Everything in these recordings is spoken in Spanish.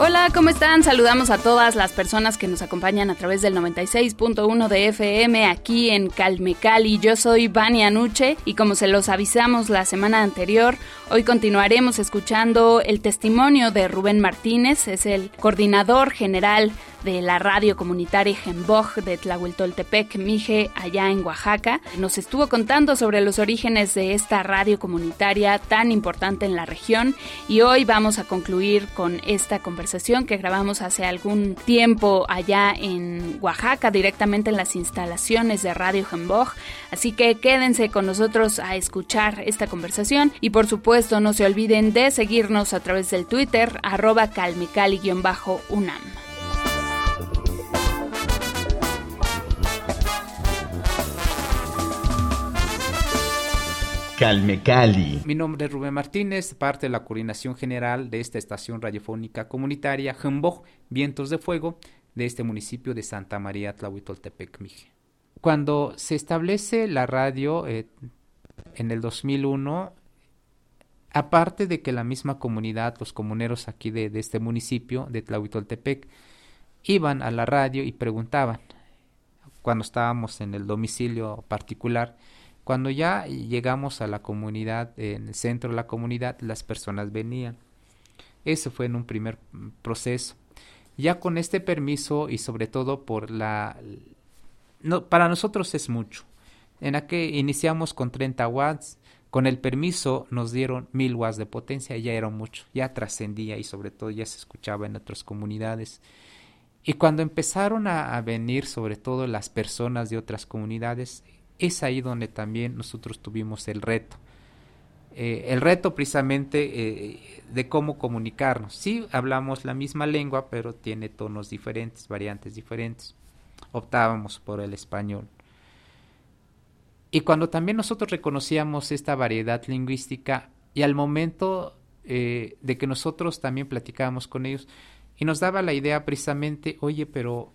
Hola, ¿cómo están? Saludamos a todas las personas que nos acompañan a través del 96.1 de FM aquí en Calmecali. Yo soy Vani Anuche y como se los avisamos la semana anterior, hoy continuaremos escuchando el testimonio de Rubén Martínez, es el coordinador general de la radio comunitaria Gemboj de Tlahueltoltepec, Mije, allá en Oaxaca. Nos estuvo contando sobre los orígenes de esta radio comunitaria tan importante en la región y hoy vamos a concluir con esta conversación que grabamos hace algún tiempo allá en Oaxaca, directamente en las instalaciones de Radio Gemboj. Así que quédense con nosotros a escuchar esta conversación y por supuesto no se olviden de seguirnos a través del Twitter arroba calmicali-unam. Calme Cali. Mi nombre es Rubén Martínez, parte de la coordinación general de esta estación radiofónica comunitaria Jemboj, Vientos de Fuego, de este municipio de Santa María Tlahuitoltepec, Mije. Cuando se establece la radio eh, en el 2001, aparte de que la misma comunidad, los comuneros aquí de, este municipio de Tlahuitoltepec, iban a la radio y preguntaban, cuando estábamos en el domicilio particular, cuando ya llegamos a la comunidad, en el centro de la comunidad, las personas venían. Eso fue en un primer proceso. Ya con este permiso y sobre todo por la... No, para nosotros es mucho. En la que iniciamos con 30 watts, con el permiso nos dieron 1000 watts de potencia, ya era mucho, ya trascendía y sobre todo ya se escuchaba en otras comunidades. Y cuando empezaron a, a venir sobre todo las personas de otras comunidades, es ahí donde también nosotros tuvimos el reto. Eh, el reto precisamente eh, de cómo comunicarnos. Sí, hablamos la misma lengua, pero tiene tonos diferentes, variantes diferentes. Optábamos por el español. Y cuando también nosotros reconocíamos esta variedad lingüística y al momento eh, de que nosotros también platicábamos con ellos y nos daba la idea precisamente, oye, pero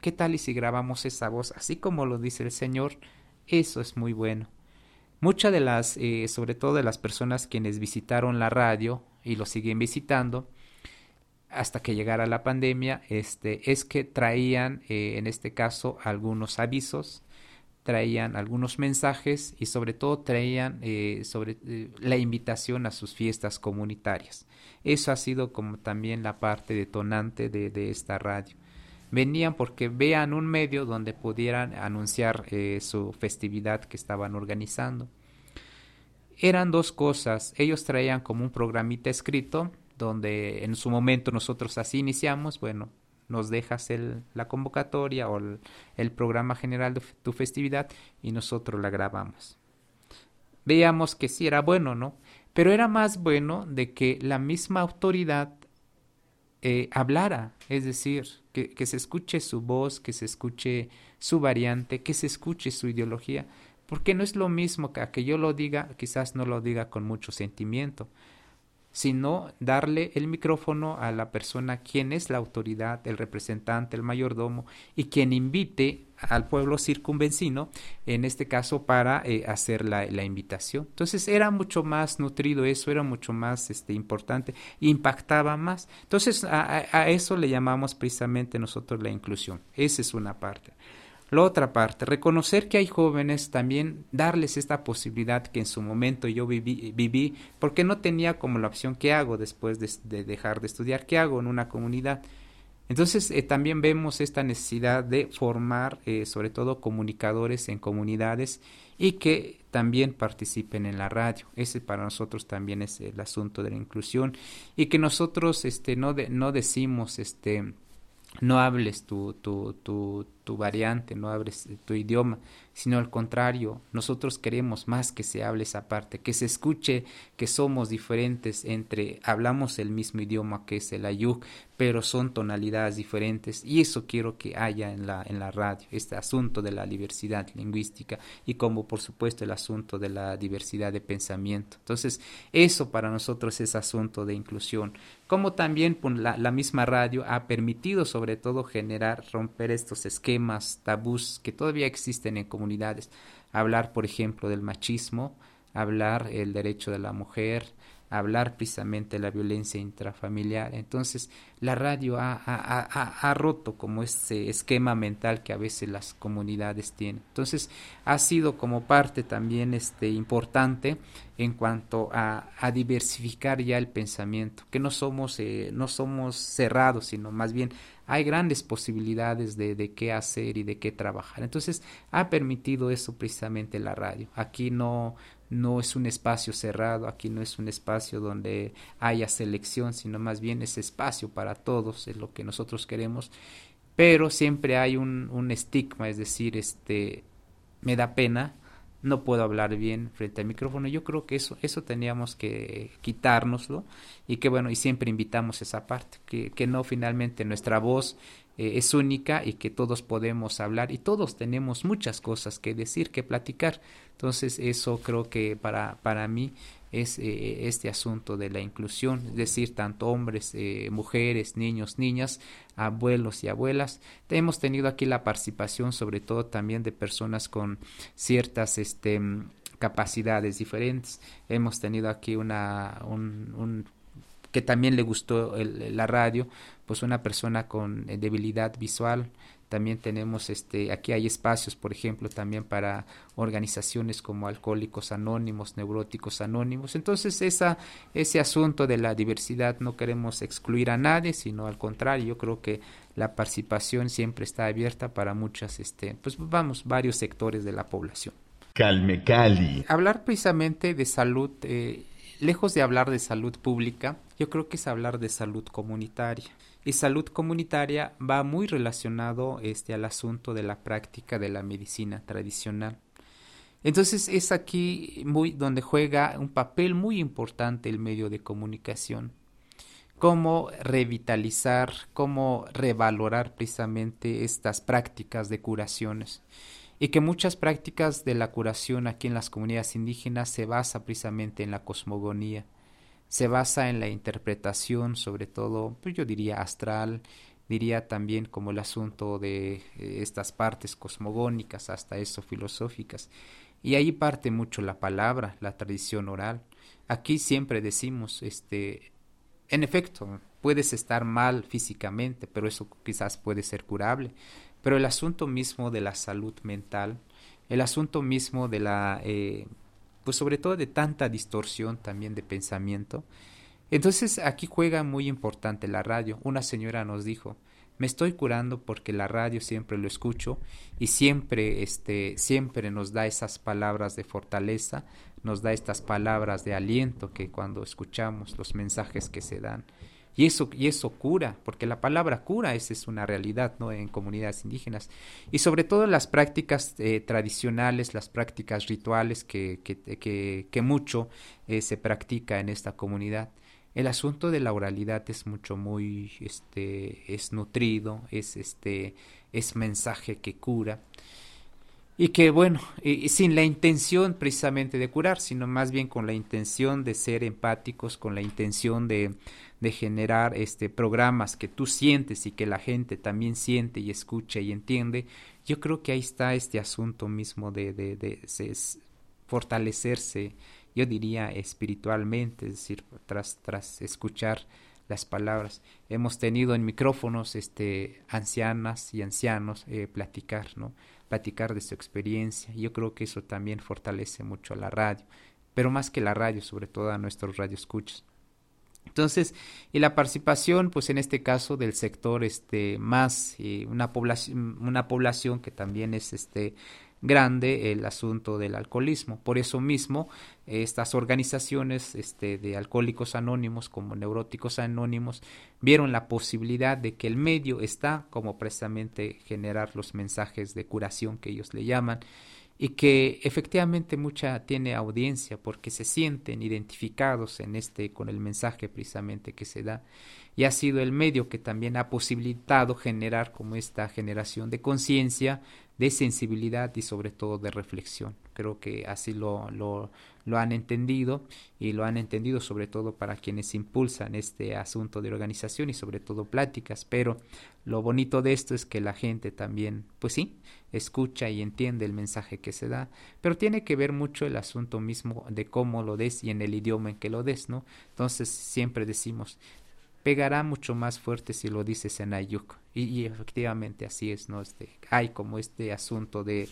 ¿Qué tal y si grabamos esa voz así como lo dice el Señor? Eso es muy bueno. Muchas de las, eh, sobre todo de las personas quienes visitaron la radio y lo siguen visitando, hasta que llegara la pandemia, este, es que traían, eh, en este caso, algunos avisos, traían algunos mensajes y sobre todo traían eh, sobre la invitación a sus fiestas comunitarias. Eso ha sido como también la parte detonante de, de esta radio venían porque vean un medio donde pudieran anunciar eh, su festividad que estaban organizando. Eran dos cosas, ellos traían como un programita escrito donde en su momento nosotros así iniciamos, bueno, nos dejas el, la convocatoria o el, el programa general de tu festividad y nosotros la grabamos. Veíamos que sí era bueno, ¿no? Pero era más bueno de que la misma autoridad eh, hablara, es decir, que, que, se escuche su voz, que se escuche su variante, que se escuche su ideología, porque no es lo mismo que a que yo lo diga, quizás no lo diga con mucho sentimiento, sino darle el micrófono a la persona quien es la autoridad, el representante, el mayordomo, y quien invite al pueblo circunvencino, en este caso para eh, hacer la, la, invitación. Entonces era mucho más nutrido eso, era mucho más este, importante, impactaba más. Entonces a, a eso le llamamos precisamente nosotros la inclusión. Esa es una parte. La otra parte, reconocer que hay jóvenes, también darles esta posibilidad que en su momento yo viví, viví porque no tenía como la opción qué hago después de, de dejar de estudiar, qué hago en una comunidad. Entonces eh, también vemos esta necesidad de formar eh, sobre todo comunicadores en comunidades y que también participen en la radio. Ese para nosotros también es el asunto de la inclusión y que nosotros este, no, de, no decimos este, no hables tu, tu, tu, tu variante, no hables tu idioma, sino al contrario, nosotros queremos más que se hable esa parte, que se escuche que somos diferentes entre, hablamos el mismo idioma que es el ayuk, pero son tonalidades diferentes y eso quiero que haya en la, en la radio, este asunto de la diversidad lingüística y como por supuesto el asunto de la diversidad de pensamiento. Entonces, eso para nosotros es asunto de inclusión como también pues, la, la, misma radio ha permitido sobre todo generar, romper estos esquemas, tabús que todavía existen en comunidades. Hablar, por ejemplo, del machismo, hablar el derecho de la mujer, hablar precisamente de la violencia intrafamiliar. Entonces, la radio ha, ha, ha, roto como ese esquema mental que a veces las comunidades tienen. Entonces, ha sido como parte también este, importante en cuanto a, diversificar ya el pensamiento, que no somos, eh, no somos cerrados, sino más bien hay grandes posibilidades de, de, qué hacer y de qué trabajar. Entonces, ha permitido eso precisamente la radio. Aquí no, no es un espacio cerrado, aquí no es un espacio donde haya selección, sino más bien es espacio para todos, es lo que nosotros queremos, pero siempre hay un, un estigma, es decir, este, me da pena, no puedo hablar bien frente al micrófono. Yo creo que eso, eso teníamos que quitárnoslo y que bueno, y siempre invitamos esa parte, que, que no finalmente nuestra voz eh, es única y que todos podemos hablar y todos tenemos muchas cosas que decir, que platicar. Entonces eso creo que para, para mí es eh, este asunto de la inclusión, es decir, tanto hombres, eh, mujeres, niños, niñas, abuelos y abuelas. Hemos tenido aquí la participación sobre todo también de personas con ciertas este, capacidades diferentes. Hemos tenido aquí una, un que también le gustó la radio, pues una persona con eh, debilidad visual. También tenemos, este, aquí hay espacios, por ejemplo, también para organizaciones como Alcohólicos Anónimos, Neuróticos Anónimos. Entonces, esa, ese asunto de la diversidad no queremos excluir a nadie, sino al contrario, yo creo que la participación siempre está abierta para muchas, este, pues vamos, varios sectores de la población. Calme Cali. Hablar precisamente de salud, eh, lejos de hablar de salud pública, yo creo que es hablar de salud comunitaria. Y salud comunitaria va muy relacionado este, al asunto de la práctica de la medicina tradicional. Entonces es aquí muy donde juega un papel muy importante el medio de comunicación. Cómo revitalizar, cómo revalorar precisamente estas prácticas de curaciones. Y que muchas prácticas de la curación aquí en las comunidades indígenas se basa precisamente en la cosmogonía se basa en la interpretación, sobre todo, pues yo diría astral, diría también como el asunto de eh, estas partes cosmogónicas, hasta eso filosóficas. Y ahí parte mucho la palabra, la tradición oral. Aquí siempre decimos, este, en efecto, puedes estar mal físicamente, pero eso quizás puede ser curable. Pero el asunto mismo de la salud mental, el asunto mismo de la eh, pues sobre todo de tanta distorsión también de pensamiento. Entonces aquí juega muy importante la radio. Una señora nos dijo, me estoy curando porque la radio siempre lo escucho y siempre este siempre nos da esas palabras de fortaleza, nos da estas palabras de aliento que cuando escuchamos los mensajes que se dan y eso, y eso cura, porque la palabra cura esa es una realidad ¿no? en comunidades indígenas. Y sobre todo las prácticas eh, tradicionales, las prácticas rituales que, que, que, mucho eh, se practica en esta comunidad. El asunto de la oralidad es mucho, muy, este, es nutrido, es, este, es mensaje que cura y que bueno, sin la intención precisamente de curar, sino más bien con la intención de ser empáticos, con la intención de, de generar este programas que tú sientes y que la gente también siente y escucha y entiende, yo creo que ahí está este asunto mismo de, de, de, fortalecerse, yo diría espiritualmente, es decir, tras, tras escuchar las palabras. Hemos tenido en micrófonos este ancianas y ancianos eh, platicar, ¿no? Platicar de su experiencia. Yo creo que eso también fortalece mucho a la radio, pero más que la radio, sobre todo a nuestros radioescuchos. Entonces, y la participación, pues en este caso del sector este más eh, una población una población que también es este grande el asunto del alcoholismo. Por eso mismo, estas organizaciones este, de alcohólicos anónimos como neuróticos anónimos vieron la posibilidad de que el medio está como precisamente generar los mensajes de curación que ellos le llaman y que efectivamente mucha tiene audiencia porque se sienten identificados en este con el mensaje precisamente que se da y ha sido el medio que también ha posibilitado generar como esta generación de conciencia, de sensibilidad y sobre todo de reflexión. Creo que así lo, lo, lo, han entendido y lo han entendido sobre todo para quienes impulsan este asunto de organización y sobre todo pláticas, pero lo bonito de esto es que la gente también, pues sí, escucha y entiende el mensaje que se da, pero tiene que ver mucho el asunto mismo de cómo lo des y en el idioma en que lo des, ¿no? Entonces siempre decimos, pegará mucho más fuerte si lo dices en Ayuk. Y, efectivamente así es, ¿no? Este, hay como este asunto de,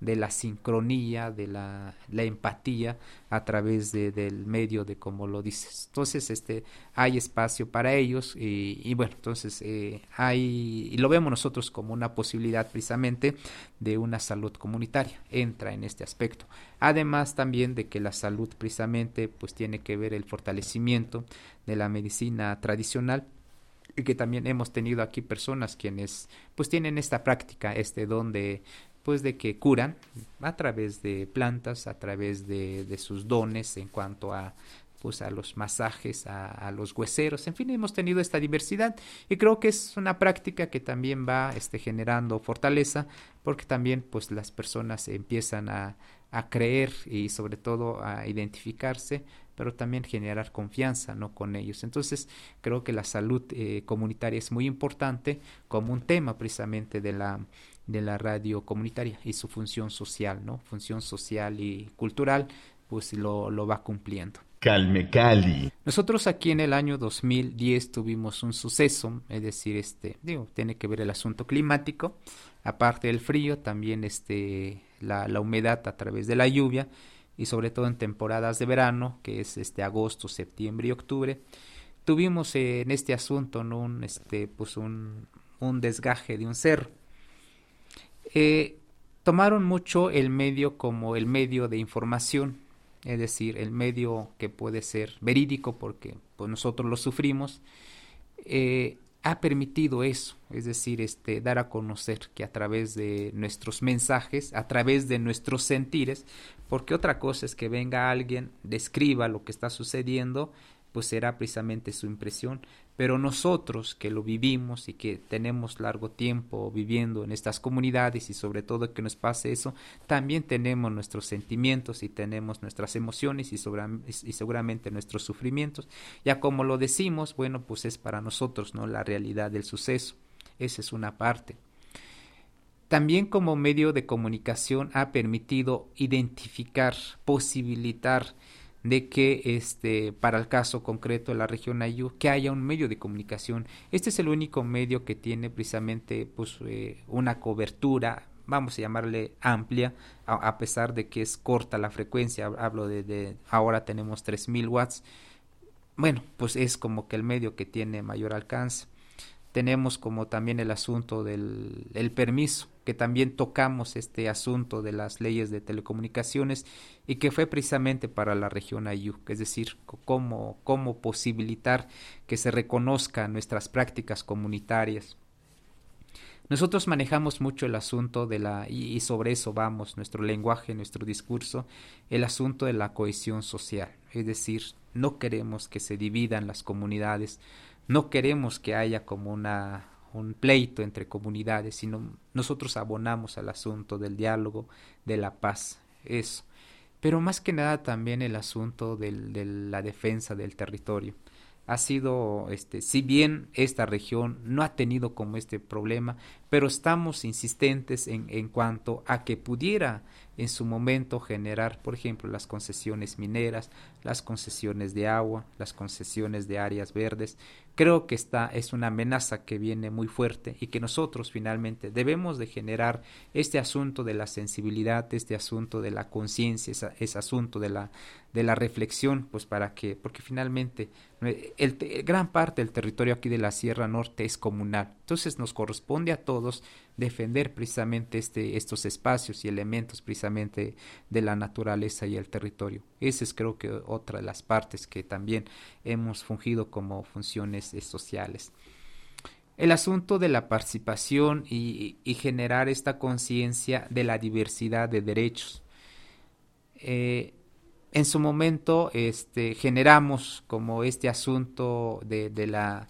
de la sincronía, de la, la empatía a través de, del medio de cómo lo dices. Entonces, este, hay espacio para ellos y, y bueno, entonces eh, hay, y lo vemos nosotros como una posibilidad precisamente de una salud comunitaria, entra en este aspecto. Además también de que la salud precisamente pues tiene que ver el fortalecimiento de la medicina tradicional y que también hemos tenido aquí personas quienes pues tienen esta práctica, este don de pues de que curan a través de plantas, a través de, de sus dones en cuanto a pues a los masajes, a, los hueseros, en fin, hemos tenido esta diversidad y creo que es una práctica que también va este, generando fortaleza porque también pues las personas empiezan a, a creer y sobre todo a identificarse pero también generar confianza no con ellos. Entonces creo que la salud eh, comunitaria es muy importante como un tema precisamente de la de la radio comunitaria y su función social no función social y cultural pues lo, lo va cumpliendo Calme Cali. Nosotros aquí en el año 2010 tuvimos un suceso, es decir, este, digo, tiene que ver el asunto climático, aparte del frío, también este, la, la humedad a través de la lluvia y sobre todo en temporadas de verano, que es este agosto, septiembre y octubre, tuvimos en este asunto ¿no? un, este, pues un, un desgaje de un cerro. Eh, tomaron mucho el medio como el medio de información, es decir, el medio que puede ser verídico porque pues, nosotros lo sufrimos, eh, ha permitido eso, es decir, este, dar a conocer que a través de nuestros mensajes, a través de nuestros sentires, porque otra cosa es que venga alguien, describa lo que está sucediendo, pues será precisamente su impresión, pero nosotros que lo vivimos y que tenemos largo tiempo viviendo en estas comunidades y sobre todo que nos pase eso, también tenemos nuestros sentimientos y tenemos nuestras emociones y, seguramente nuestros sufrimientos. Ya como lo decimos, bueno, pues es para nosotros, ¿no? La realidad del suceso. Esa es una parte. También como medio de comunicación ha permitido identificar, posibilitar, de que este para el caso concreto de la región Ayú que haya un medio de comunicación. Este es el único medio que tiene precisamente pues eh, una cobertura vamos a llamarle amplia a, pesar de que es corta la frecuencia. Hablo de, de ahora tenemos 3000 watts. Bueno pues es como que el medio que tiene mayor alcance. Tenemos como también el asunto del el permiso que también tocamos este asunto de las leyes de telecomunicaciones y que fue precisamente para la región Ayuk, es decir, cómo, cómo posibilitar que se reconozcan nuestras prácticas comunitarias. Nosotros manejamos mucho el asunto de la, y, y sobre eso vamos, nuestro lenguaje, nuestro discurso, el asunto de la cohesión social, es decir, no queremos que se dividan las comunidades, no queremos que haya como una un pleito entre comunidades, sino nosotros abonamos al asunto del diálogo, de la paz, eso. Pero más que nada también el asunto de la defensa del territorio. Ha sido, este, si bien esta región no ha tenido como este problema, pero estamos insistentes en, en cuanto a que pudiera en su momento generar, por ejemplo, las concesiones mineras, las concesiones de agua, las concesiones de áreas verdes. Creo que esta es una amenaza que viene muy fuerte y que nosotros finalmente debemos de generar este asunto de la sensibilidad, este asunto de la conciencia, ese asunto de la, de la reflexión, pues para que, porque finalmente el, el, gran parte del territorio aquí de la Sierra Norte es comunal Entonces nos corresponde a todos defender precisamente este, estos espacios y elementos precisamente de la naturaleza y el territorio. Esa es creo que otra de las partes que también hemos fungido como funciones eh, sociales. El asunto de la participación y, generar esta conciencia de la diversidad de derechos. Eh, en su momento este, generamos como este asunto de, de la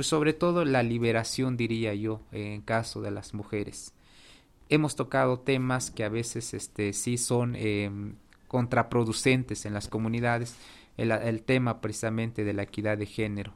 pues sobre todo la liberación, diría yo, en caso de las mujeres. Hemos tocado temas que a veces este, sí son em, contraproducentes en las comunidades, el, tema precisamente de la equidad de género,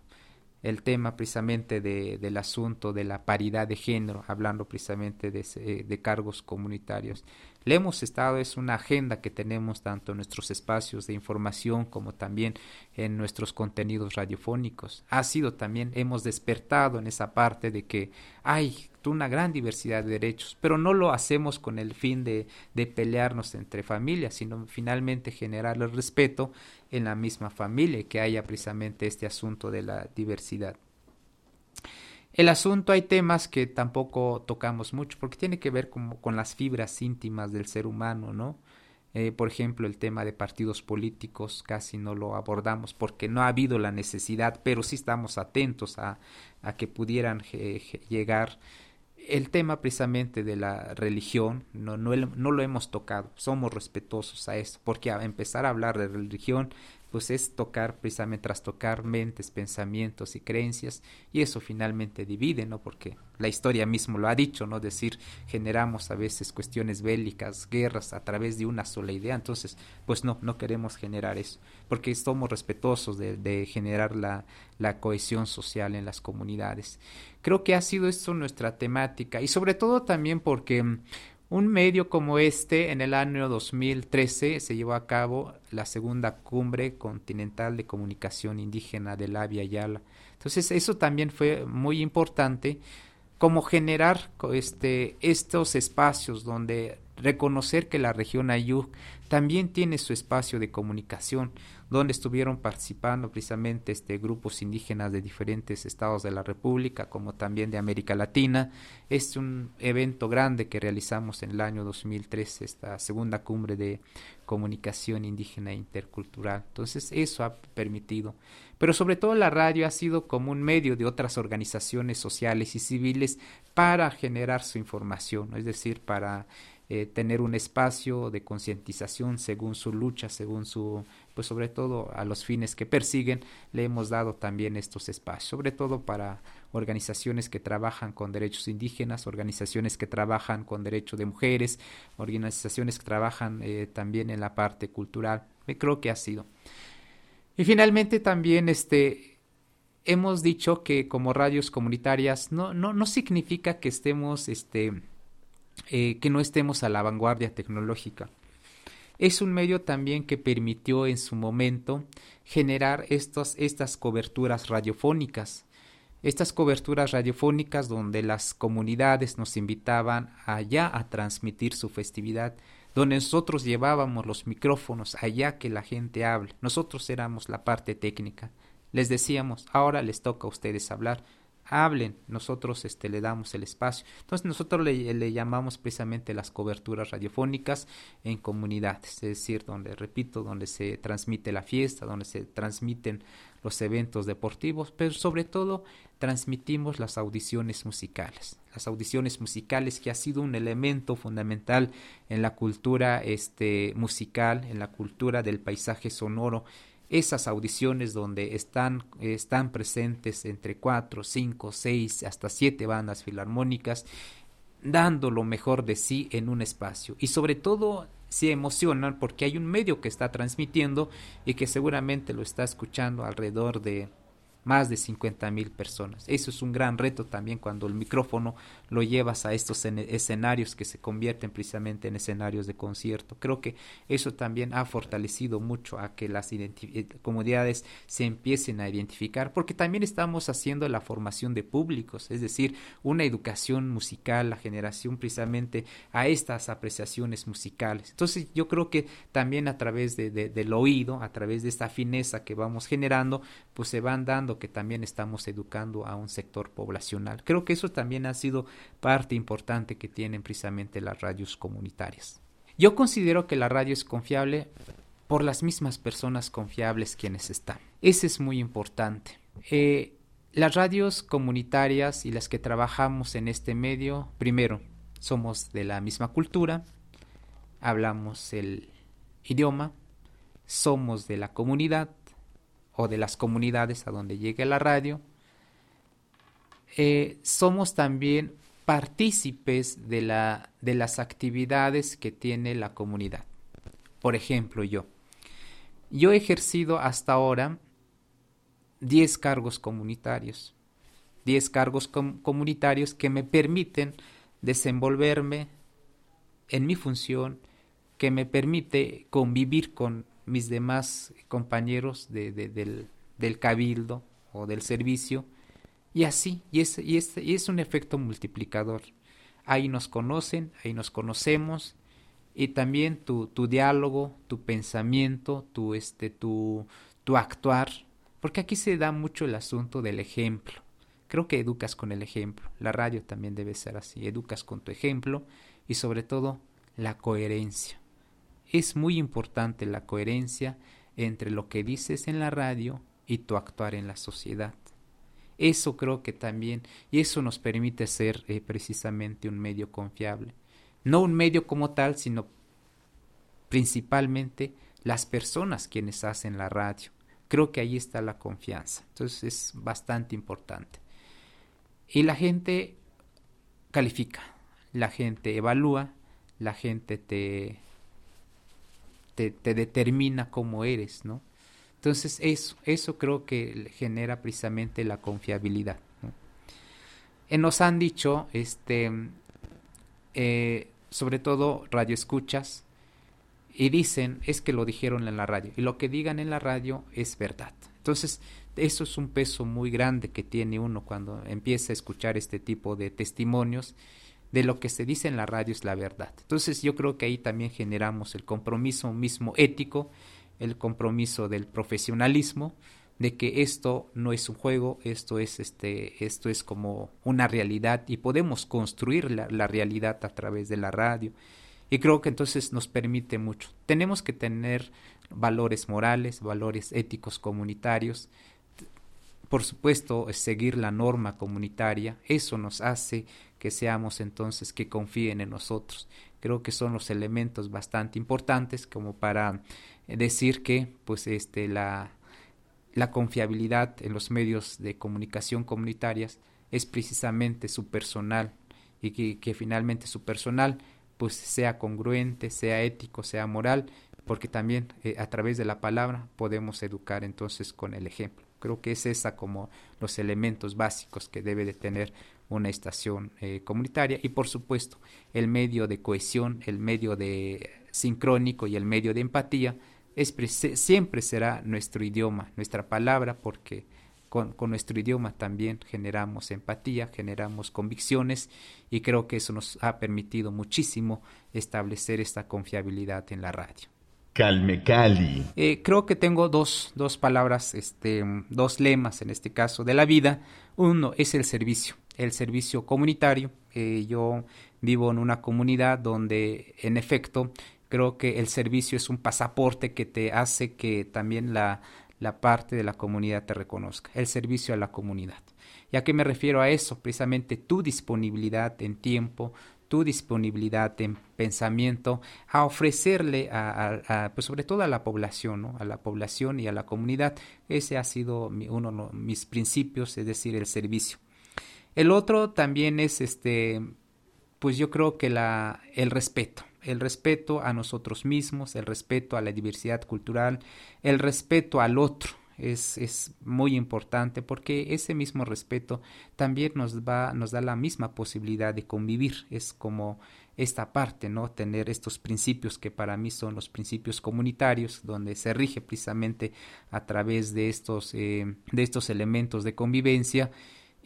el tema precisamente del asunto de la paridad de género, hablando precisamente de, de cargos comunitarios. Le hemos estado, es una agenda que tenemos tanto en nuestros espacios de información como también en nuestros contenidos radiofónicos. Ha sido también, hemos despertado en esa parte de que hay una gran diversidad de derechos, pero no lo hacemos con el fin de, de pelearnos entre familias, sino finalmente generar el respeto en la misma familia y que haya precisamente este asunto de la diversidad. El asunto hay temas que tampoco tocamos mucho porque tiene que ver como con las fibras íntimas del ser humano, ¿no? Eh, por ejemplo, el tema de partidos políticos casi no lo abordamos porque no ha habido la necesidad, pero sí estamos atentos a, a que pudieran llegar. El tema precisamente de la religión no, no, no, lo hemos tocado, somos respetuosos a eso, porque a empezar a hablar de religión pues es tocar precisamente tras tocar mentes, pensamientos y creencias y eso finalmente divide, ¿no? Porque la historia mismo lo ha dicho, ¿no? Decir, generamos a veces cuestiones bélicas, guerras a través de una sola idea, entonces, pues no, no queremos generar eso, porque somos respetuosos de, de generar la, la cohesión social en las comunidades. Creo que ha sido esto nuestra temática y sobre todo también porque un medio como este, en el año 2013 se llevó a cabo la segunda cumbre continental de comunicación indígena de la Yala. Entonces, eso también fue muy importante, como generar este, estos espacios donde reconocer que la región Ayuk también tiene su espacio de comunicación, donde estuvieron participando precisamente este, grupos indígenas de diferentes estados de la República, como también de América Latina. Es un evento grande que realizamos en el año 2013, esta segunda cumbre de comunicación indígena e intercultural. Entonces, eso ha permitido. Pero sobre todo la radio ha sido como un medio de otras organizaciones sociales y civiles para generar su información, es decir, para eh, tener un espacio de concientización según su lucha, según su, pues sobre todo a los fines que persiguen, le hemos dado también estos espacios, sobre todo para organizaciones que trabajan con derechos indígenas, organizaciones que trabajan con derechos de mujeres, organizaciones que trabajan eh, también en la parte cultural. Me creo que ha sido. Y finalmente también este hemos dicho que como radios comunitarias no, no, no significa que estemos este eh, que no estemos a la vanguardia tecnológica. Es un medio también que permitió en su momento generar estos, estas coberturas radiofónicas. Estas coberturas radiofónicas donde las comunidades nos invitaban allá a transmitir su festividad, donde nosotros llevábamos los micrófonos allá que la gente hable. Nosotros éramos la parte técnica. Les decíamos, ahora les toca a ustedes hablar hablen, nosotros este, le damos el espacio. Entonces nosotros le, llamamos precisamente las coberturas radiofónicas en comunidades, es decir, donde, repito, donde se transmite la fiesta, donde se transmiten los eventos deportivos, pero sobre todo transmitimos las audiciones musicales. Las audiciones musicales que ha sido un elemento fundamental en la cultura este, musical, en la cultura del paisaje sonoro esas audiciones donde están, están presentes entre cuatro, cinco, seis, hasta siete bandas filarmónicas, dando lo mejor de sí en un espacio. Y sobre todo se emocionan porque hay un medio que está transmitiendo y que seguramente lo está escuchando alrededor de más de 50 mil personas. Eso es un gran reto también cuando el micrófono lo llevas a estos escenarios que se convierten precisamente en escenarios de concierto. Creo que eso también ha fortalecido mucho a que las eh, comunidades se empiecen a identificar, porque también estamos haciendo la formación de públicos, es decir, una educación musical, la generación precisamente a estas apreciaciones musicales. Entonces yo creo que también a través de, del oído, a través de esta fineza que vamos generando, pues se van dando que también estamos educando a un sector poblacional. Creo que eso también ha sido parte importante que tienen precisamente las radios comunitarias. Yo considero que la radio es confiable por las mismas personas confiables quienes están. Ese es muy importante. Eh, las radios comunitarias y las que trabajamos en este medio, primero, somos de la misma cultura, hablamos el idioma, somos de la comunidad o de las comunidades a donde llegue la radio, eh, somos también partícipes de, la, de las actividades que tiene la comunidad. Por ejemplo, yo. Yo he ejercido hasta ahora 10 cargos comunitarios. 10 cargos comunitarios que me permiten desenvolverme en mi función, que me permite convivir con mis demás compañeros del, cabildo o del servicio, y así, y es, y, es, un efecto multiplicador. Ahí nos conocen, ahí nos conocemos, y también tu, tu diálogo, tu pensamiento, tu, este, tu, tu actuar, porque aquí se da mucho el asunto del ejemplo. Creo que educas con el ejemplo. La radio también debe ser así. Educas con tu ejemplo y sobre todo la coherencia. Es muy importante la coherencia entre lo que dices en la radio y tu actuar en la sociedad. Eso creo que también, y eso nos permite ser eh, precisamente un medio confiable. No un medio como tal, sino principalmente las personas quienes hacen la radio. Creo que ahí está la confianza. Entonces es bastante importante. Y la gente califica, la gente evalúa, la gente te, te, determina cómo eres, ¿no? Entonces eso, eso creo que genera precisamente la confiabilidad. Eh, nos han dicho, este, eh, sobre todo radioescuchas, y dicen es que lo dijeron en la radio, y lo que digan en la radio es verdad. Entonces, eso es un peso muy grande que tiene uno cuando empieza a escuchar este tipo de testimonios de lo que se dice en la radio es la verdad. Entonces yo creo que ahí también generamos el compromiso mismo ético, el compromiso del profesionalismo, de que esto no es un juego, esto es este, esto es como una realidad y podemos construir la, la realidad a través de la radio. Y creo que entonces nos permite mucho. Tenemos que tener valores morales, valores éticos comunitarios, por supuesto, seguir la norma comunitaria, eso nos hace que seamos entonces que confíen en nosotros. Creo que son los elementos bastante importantes como para decir que pues este la la confiabilidad en los medios de comunicación comunitarias es precisamente su personal y que, que finalmente su personal pues sea congruente, sea ético, sea moral, porque también eh, a través de la palabra podemos educar entonces con el ejemplo. Creo que es esa como los elementos básicos que debe de tener una estación eh, comunitaria y por supuesto el medio de cohesión, el medio de sincrónico y el medio de empatía es, siempre será nuestro idioma, nuestra palabra, porque con, con, nuestro idioma también generamos empatía, generamos convicciones y creo que eso nos ha permitido muchísimo establecer esta confiabilidad en la radio. Calme Cali. Eh, creo que tengo dos, dos palabras, este, dos lemas en este caso de la vida. Uno es el servicio, el servicio comunitario. Yo vivo en una comunidad donde, en efecto, creo que el servicio es un pasaporte que te hace que también la, la parte de la comunidad te reconozca, el servicio a la comunidad. ¿Y a qué me refiero a eso? Precisamente tu disponibilidad en tiempo, tu disponibilidad en pensamiento a ofrecerle a, pues sobre todo a la población, ¿no? a la población y a la comunidad. Ese ha sido uno de mis principios, es decir, el servicio. El otro también es este, pues yo creo que la, el respeto, el respeto a nosotros mismos, el respeto a la diversidad cultural, el respeto al otro, es, es, muy importante porque ese mismo respeto también nos va, nos da la misma posibilidad de convivir. Es como esta parte, ¿no? Tener estos principios que para mí son los principios comunitarios, donde se rige precisamente a través de estos, eh, de estos elementos de convivencia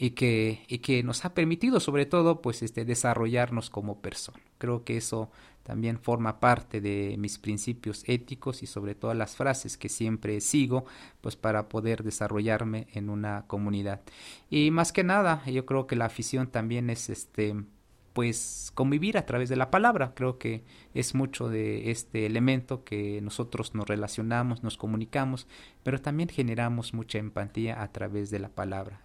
y que, y que nos ha permitido sobre todo pues este desarrollarnos como persona. Creo que eso también forma parte de mis principios éticos y sobre todo las frases que siempre sigo pues para poder desarrollarme en una comunidad. Y más que nada yo creo que la afición también es este pues convivir a través de la palabra. Creo que es mucho de este elemento que nosotros nos relacionamos nos comunicamos pero también generamos mucha empatía a través de la palabra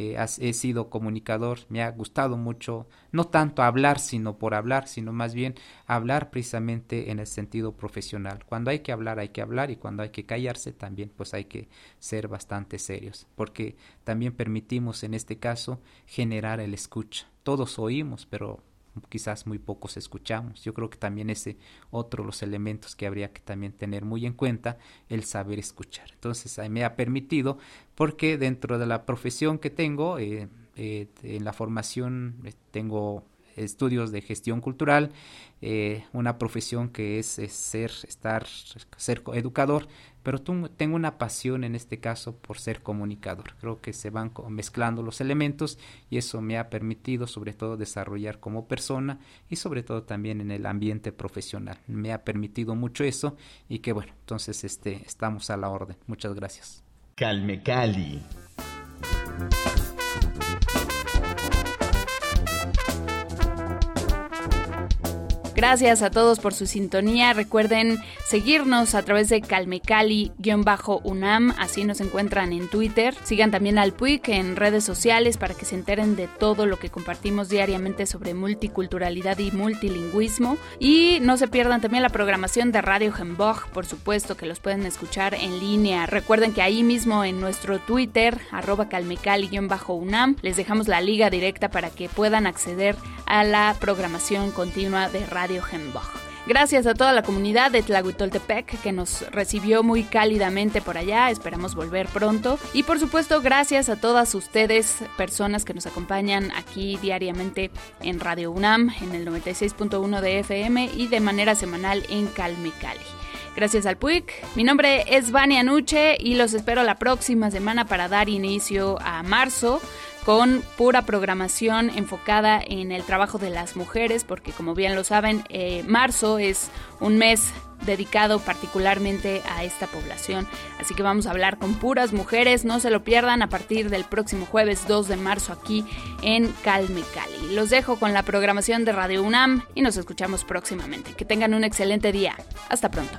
eh, he sido comunicador, me ha gustado mucho, no tanto hablar sino por hablar, sino más bien hablar precisamente en el sentido profesional. Cuando hay que hablar hay que hablar y cuando hay que callarse también pues hay que ser bastante serios, porque también permitimos en este caso generar el escucha. Todos oímos, pero quizás muy pocos escuchamos. Yo creo que también ese otro los elementos que habría que también tener muy en cuenta, el saber escuchar. Entonces, me ha permitido, porque dentro de la profesión que tengo, eh, eh, en la formación eh, tengo estudios de gestión cultural, eh, una profesión que es, ser, estar, ser educador, pero tengo una pasión en este caso por ser comunicador. Creo que se van mezclando los elementos y eso me ha permitido sobre todo desarrollar como persona y sobre todo también en el ambiente profesional. Me ha permitido mucho eso y que bueno, entonces este, estamos a la orden. Muchas gracias. Calme Cali. Gracias a todos por su sintonía. Recuerden seguirnos a través de calmecali-unam, así nos encuentran en Twitter. Sigan también al PUIC en redes sociales para que se enteren de todo lo que compartimos diariamente sobre multiculturalidad y multilingüismo. Y no se pierdan también la programación de Radio Hembog, por supuesto que los pueden escuchar en línea. Recuerden que ahí mismo en nuestro Twitter, arroba calmecali-unam, les dejamos la liga directa para que puedan acceder a la programación continua de Radio Gracias a toda la comunidad de Tlahuitoltepec que nos recibió muy cálidamente por allá, esperamos volver pronto. Y por supuesto, gracias a todas ustedes, personas que nos acompañan aquí diariamente en Radio UNAM, en el 96.1 de FM y de manera semanal en Calme Cali. Gracias al PUIC. Mi nombre es Vania Nuche y los espero la próxima semana para dar inicio a marzo con pura programación enfocada en el trabajo de las mujeres, porque como bien lo saben, eh, marzo es un mes dedicado particularmente a esta población. Así que vamos a hablar con puras mujeres, no se lo pierdan a partir del próximo jueves 2 de marzo aquí en Calme Cali. Los dejo con la programación de Radio UNAM y nos escuchamos próximamente. Que tengan un excelente día. Hasta pronto.